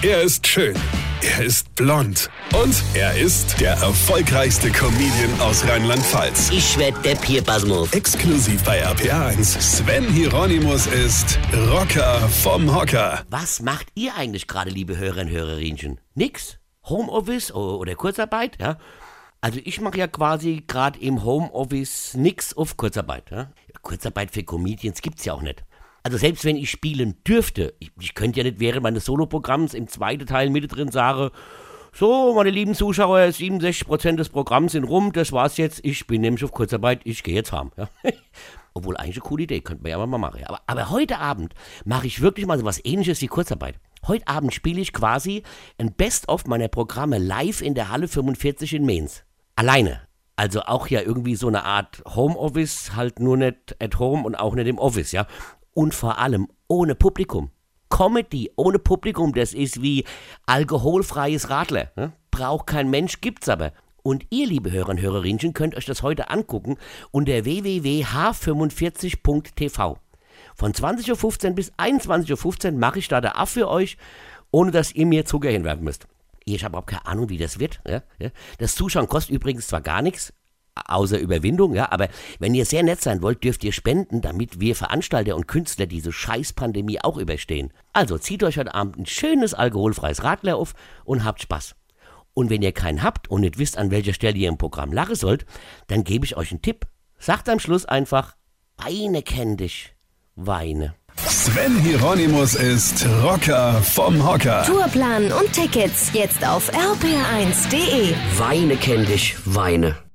Er ist schön. Er ist blond. Und er ist der erfolgreichste Comedian aus Rheinland-Pfalz. Ich werd der Pierpasmus. Exklusiv bei RPA1. Sven Hieronymus ist Rocker vom Hocker. Was macht ihr eigentlich gerade, liebe Hörerinnen und Hörerinchen? Nix? Homeoffice oder Kurzarbeit, ja? Also ich mache ja quasi gerade im Homeoffice nix auf Kurzarbeit. Ja? Kurzarbeit für Comedians gibt's ja auch nicht. Also selbst wenn ich spielen dürfte, ich, ich könnte ja nicht während meines Soloprogramms im zweiten Teil mit drin sagen, so, meine lieben Zuschauer, 67% des Programms sind rum, das war's jetzt, ich bin nämlich auf Kurzarbeit, ich gehe jetzt heim. Ja? Obwohl eigentlich eine coole Idee, könnten wir ja mal machen. Aber, aber heute Abend mache ich wirklich mal so was ähnliches wie Kurzarbeit. Heute Abend spiele ich quasi ein Best-of meiner Programme live in der Halle 45 in Mainz. Alleine. Also auch ja irgendwie so eine Art Homeoffice, halt nur nicht at home und auch nicht im Office, ja. Und vor allem ohne Publikum. Comedy ohne Publikum, das ist wie alkoholfreies Radler. Ne? Braucht kein Mensch, gibt's aber. Und ihr, liebe Hörer und Hörerinchen, könnt euch das heute angucken unter www.h45.tv. Von 20.15 Uhr bis 21.15 Uhr mache ich da der Aff für euch, ohne dass ihr mir Zucker hinwerfen müsst. Ich habe überhaupt keine Ahnung, wie das wird. Ja? Das Zuschauen kostet übrigens zwar gar nichts, außer Überwindung, ja, aber wenn ihr sehr nett sein wollt, dürft ihr spenden, damit wir Veranstalter und Künstler diese Scheißpandemie auch überstehen. Also zieht euch heute Abend ein schönes alkoholfreies Radler auf und habt Spaß. Und wenn ihr keinen habt und nicht wisst, an welcher Stelle ihr im Programm lachen sollt, dann gebe ich euch einen Tipp. Sagt am Schluss einfach, Weine kenn dich, Weine. Sven Hieronymus ist Rocker vom Hocker. Tourplan und Tickets jetzt auf rpr1.de. Weine kenn dich, Weine.